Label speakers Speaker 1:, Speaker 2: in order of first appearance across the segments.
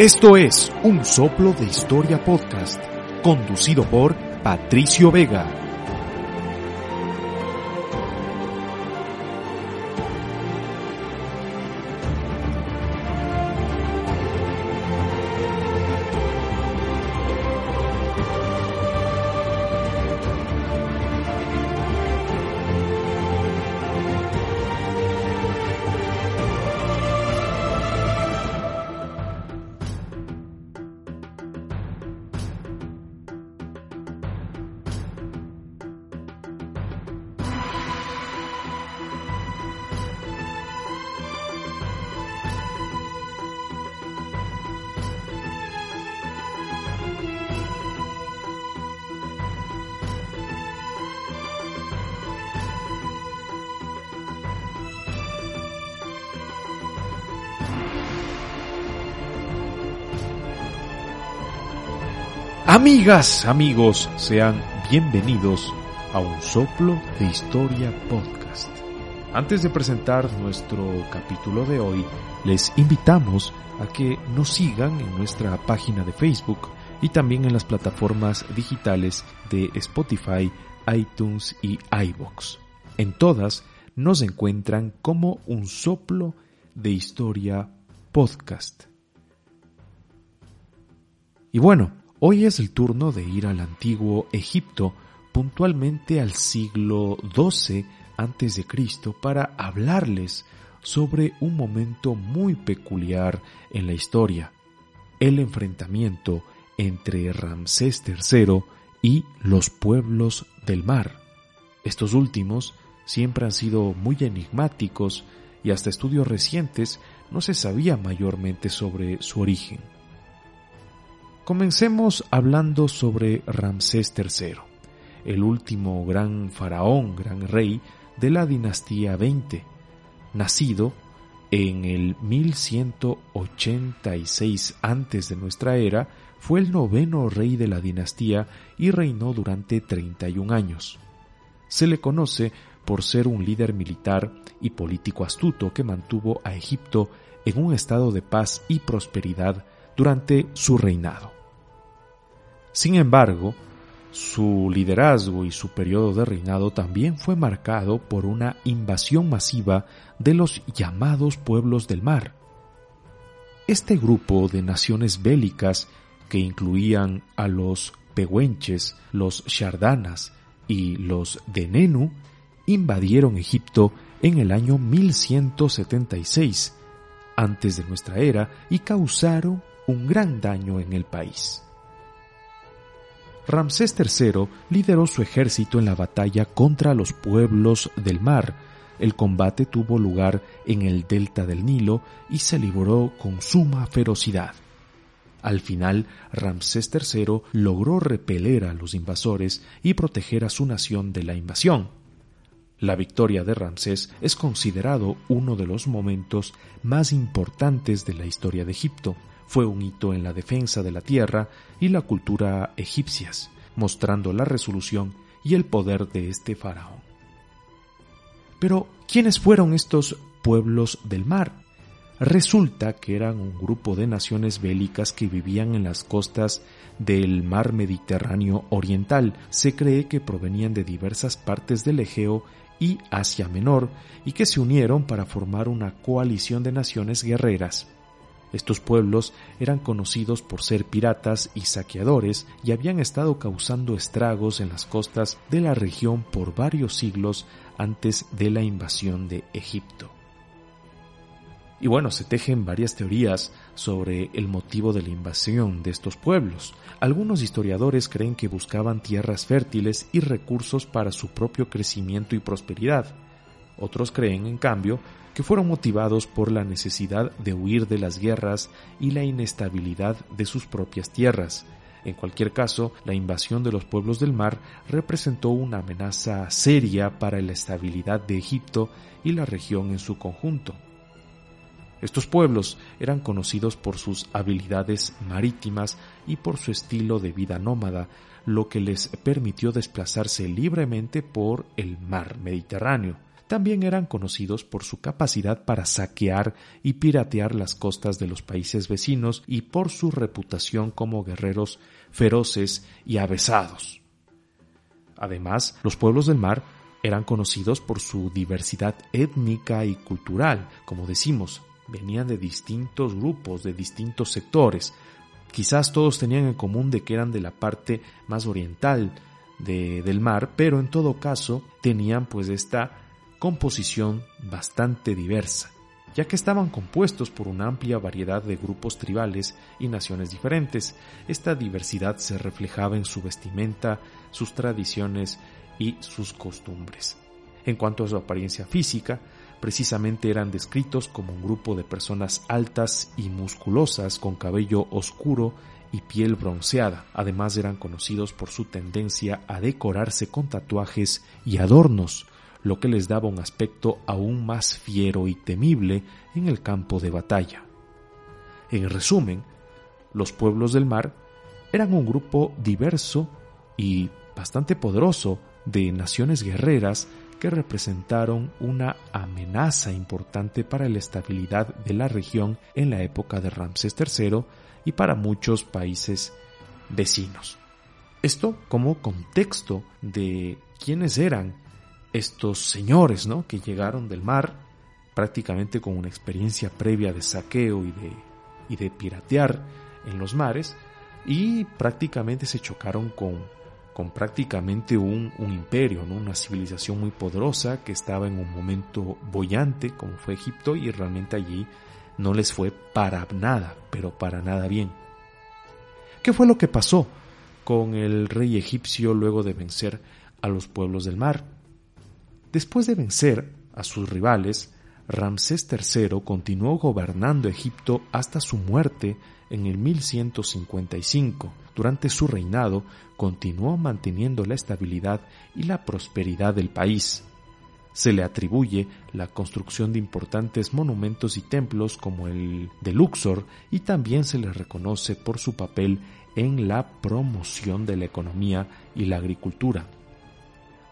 Speaker 1: Esto es Un Soplo de Historia Podcast, conducido por Patricio Vega. Amigas, amigos, sean bienvenidos a un soplo de historia podcast. Antes de presentar nuestro capítulo de hoy, les invitamos a que nos sigan en nuestra página de Facebook y también en las plataformas digitales de Spotify, iTunes y iBox. En todas nos encuentran como un soplo de historia podcast. Y bueno, Hoy es el turno de ir al antiguo Egipto, puntualmente al siglo XII a.C., para hablarles sobre un momento muy peculiar en la historia, el enfrentamiento entre Ramsés III y los pueblos del mar. Estos últimos siempre han sido muy enigmáticos y hasta estudios recientes no se sabía mayormente sobre su origen. Comencemos hablando sobre Ramsés III, el último gran faraón, gran rey de la dinastía 20, nacido en el 1186 antes de nuestra era, fue el noveno rey de la dinastía y reinó durante 31 años. Se le conoce por ser un líder militar y político astuto que mantuvo a Egipto en un estado de paz y prosperidad durante su reinado. Sin embargo, su liderazgo y su periodo de reinado también fue marcado por una invasión masiva de los llamados pueblos del mar. Este grupo de naciones bélicas, que incluían a los pehuenches, los shardanas y los denenu, invadieron Egipto en el año 1176 antes de nuestra era y causaron un gran daño en el país. Ramsés III lideró su ejército en la batalla contra los pueblos del mar. El combate tuvo lugar en el delta del Nilo y se libró con suma ferocidad. Al final, Ramsés III logró repeler a los invasores y proteger a su nación de la invasión. La victoria de Ramsés es considerado uno de los momentos más importantes de la historia de Egipto fue un hito en la defensa de la tierra y la cultura egipcias, mostrando la resolución y el poder de este faraón. Pero, ¿quiénes fueron estos pueblos del mar? Resulta que eran un grupo de naciones bélicas que vivían en las costas del mar Mediterráneo oriental. Se cree que provenían de diversas partes del Egeo y Asia Menor y que se unieron para formar una coalición de naciones guerreras. Estos pueblos eran conocidos por ser piratas y saqueadores y habían estado causando estragos en las costas de la región por varios siglos antes de la invasión de Egipto. Y bueno, se tejen varias teorías sobre el motivo de la invasión de estos pueblos. Algunos historiadores creen que buscaban tierras fértiles y recursos para su propio crecimiento y prosperidad. Otros creen, en cambio, que fueron motivados por la necesidad de huir de las guerras y la inestabilidad de sus propias tierras. En cualquier caso, la invasión de los pueblos del mar representó una amenaza seria para la estabilidad de Egipto y la región en su conjunto. Estos pueblos eran conocidos por sus habilidades marítimas y por su estilo de vida nómada, lo que les permitió desplazarse libremente por el mar Mediterráneo también eran conocidos por su capacidad para saquear y piratear las costas de los países vecinos y por su reputación como guerreros feroces y avesados. Además, los pueblos del mar eran conocidos por su diversidad étnica y cultural, como decimos, venían de distintos grupos, de distintos sectores. Quizás todos tenían en común de que eran de la parte más oriental del mar, pero en todo caso tenían pues esta composición bastante diversa, ya que estaban compuestos por una amplia variedad de grupos tribales y naciones diferentes. Esta diversidad se reflejaba en su vestimenta, sus tradiciones y sus costumbres. En cuanto a su apariencia física, precisamente eran descritos como un grupo de personas altas y musculosas con cabello oscuro y piel bronceada. Además eran conocidos por su tendencia a decorarse con tatuajes y adornos, lo que les daba un aspecto aún más fiero y temible en el campo de batalla. En resumen, los pueblos del mar eran un grupo diverso y bastante poderoso de naciones guerreras que representaron una amenaza importante para la estabilidad de la región en la época de Ramsés III y para muchos países vecinos. Esto como contexto de quiénes eran estos señores, ¿no? Que llegaron del mar prácticamente con una experiencia previa de saqueo y de, y de piratear en los mares y prácticamente se chocaron con con prácticamente un, imperio, ¿no? una civilización muy poderosa que estaba en un momento bollante como fue Egipto y realmente allí no les fue para nada, pero para nada bien. ¿Qué fue lo que pasó con el rey egipcio luego de vencer a los pueblos del mar? Después de vencer a sus rivales, Ramsés III continuó gobernando Egipto hasta su muerte en el 1155. Durante su reinado continuó manteniendo la estabilidad y la prosperidad del país. Se le atribuye la construcción de importantes monumentos y templos como el de Luxor y también se le reconoce por su papel en la promoción de la economía y la agricultura.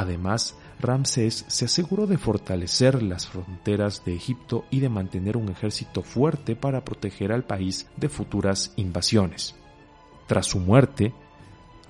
Speaker 1: Además, Ramsés se aseguró de fortalecer las fronteras de Egipto y de mantener un ejército fuerte para proteger al país de futuras invasiones. Tras su muerte,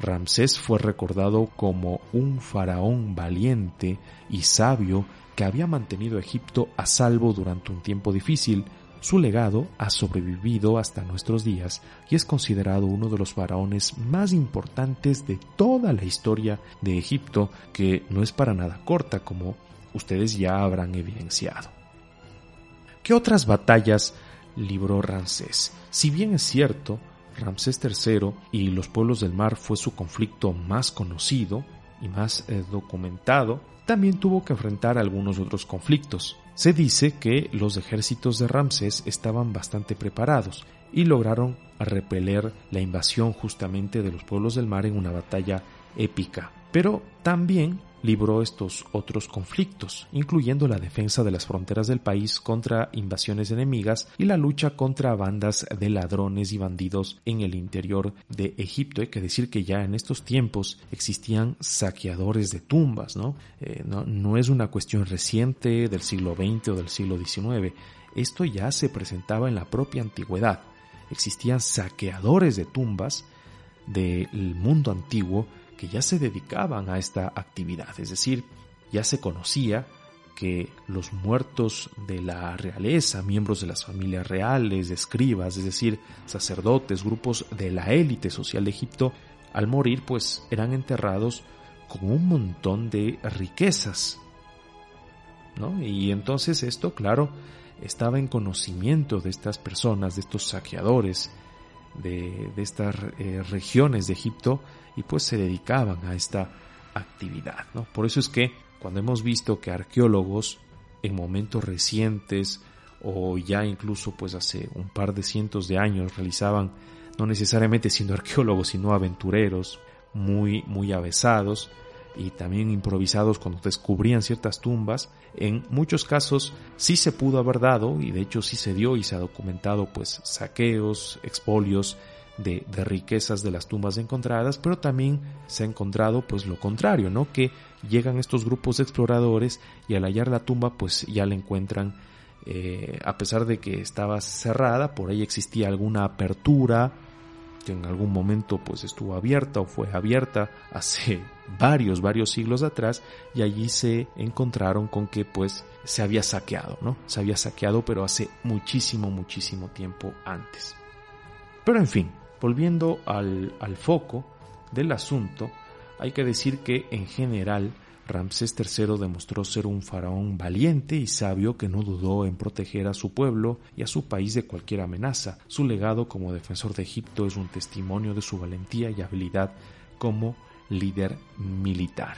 Speaker 1: Ramsés fue recordado como un faraón valiente y sabio que había mantenido Egipto a salvo durante un tiempo difícil su legado ha sobrevivido hasta nuestros días y es considerado uno de los faraones más importantes de toda la historia de Egipto, que no es para nada corta como ustedes ya habrán evidenciado. ¿Qué otras batallas libró Ramsés? Si bien es cierto, Ramsés III y los pueblos del mar fue su conflicto más conocido y más eh, documentado, también tuvo que enfrentar algunos otros conflictos. Se dice que los ejércitos de Ramsés estaban bastante preparados y lograron repeler la invasión justamente de los pueblos del mar en una batalla épica. Pero también libró estos otros conflictos, incluyendo la defensa de las fronteras del país contra invasiones enemigas y la lucha contra bandas de ladrones y bandidos en el interior de Egipto. Hay que decir que ya en estos tiempos existían saqueadores de tumbas, ¿no? Eh, no, es una cuestión reciente del siglo XX o del siglo XIX. Esto ya se presentaba en la propia antigüedad. Existían saqueadores de tumbas del mundo antiguo que ya se dedicaban a esta actividad, es decir, ya se conocía que los muertos de la realeza, miembros de las familias reales, escribas, es decir, sacerdotes, grupos de la élite social de Egipto, al morir pues eran enterrados con un montón de riquezas. ¿no? Y entonces esto, claro, estaba en conocimiento de estas personas, de estos saqueadores, de, estas eh, regiones de Egipto, y pues se dedicaban a esta actividad. ¿no? Por eso es que cuando hemos visto que arqueólogos en momentos recientes o ya incluso pues hace un par de cientos de años realizaban no necesariamente siendo arqueólogos sino aventureros muy muy avesados y también improvisados cuando descubrían ciertas tumbas, en muchos casos sí se pudo haber dado y de hecho sí se dio y se ha documentado pues saqueos, expolios de, riquezas de las tumbas encontradas, pero también se ha encontrado pues lo contrario, ¿no? Que llegan estos grupos de exploradores y al hallar la tumba pues ya la encuentran eh, a pesar de que estaba cerrada, por ahí existía alguna apertura que en algún momento pues estuvo abierta o fue abierta hace varios, varios siglos atrás y allí se encontraron con que pues se había saqueado, ¿no? Se había saqueado pero hace muchísimo, muchísimo tiempo antes. Pero en fin, volviendo al, al foco del asunto, hay que decir que en general Ramsés III demostró ser un faraón valiente y sabio que no dudó en proteger a su pueblo y a su país de cualquier amenaza. Su legado como defensor de Egipto es un testimonio de su valentía y habilidad como líder militar.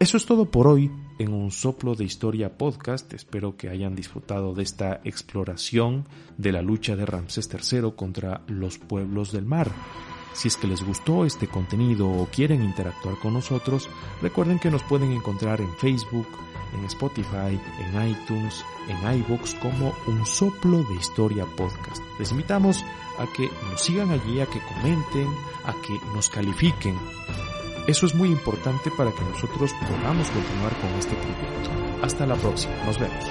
Speaker 1: Eso es todo por hoy en un soplo de historia podcast. Espero que hayan disfrutado de esta exploración de la lucha de Ramsés III contra los pueblos del mar. Si es que les gustó este contenido o quieren interactuar con nosotros, recuerden que nos pueden encontrar en Facebook, en Spotify, en iTunes, en iBox como un soplo de historia podcast. Les invitamos a que nos sigan allí, a que comenten, a que nos califiquen. Eso es muy importante para que nosotros podamos continuar con este proyecto. Hasta la próxima, nos vemos.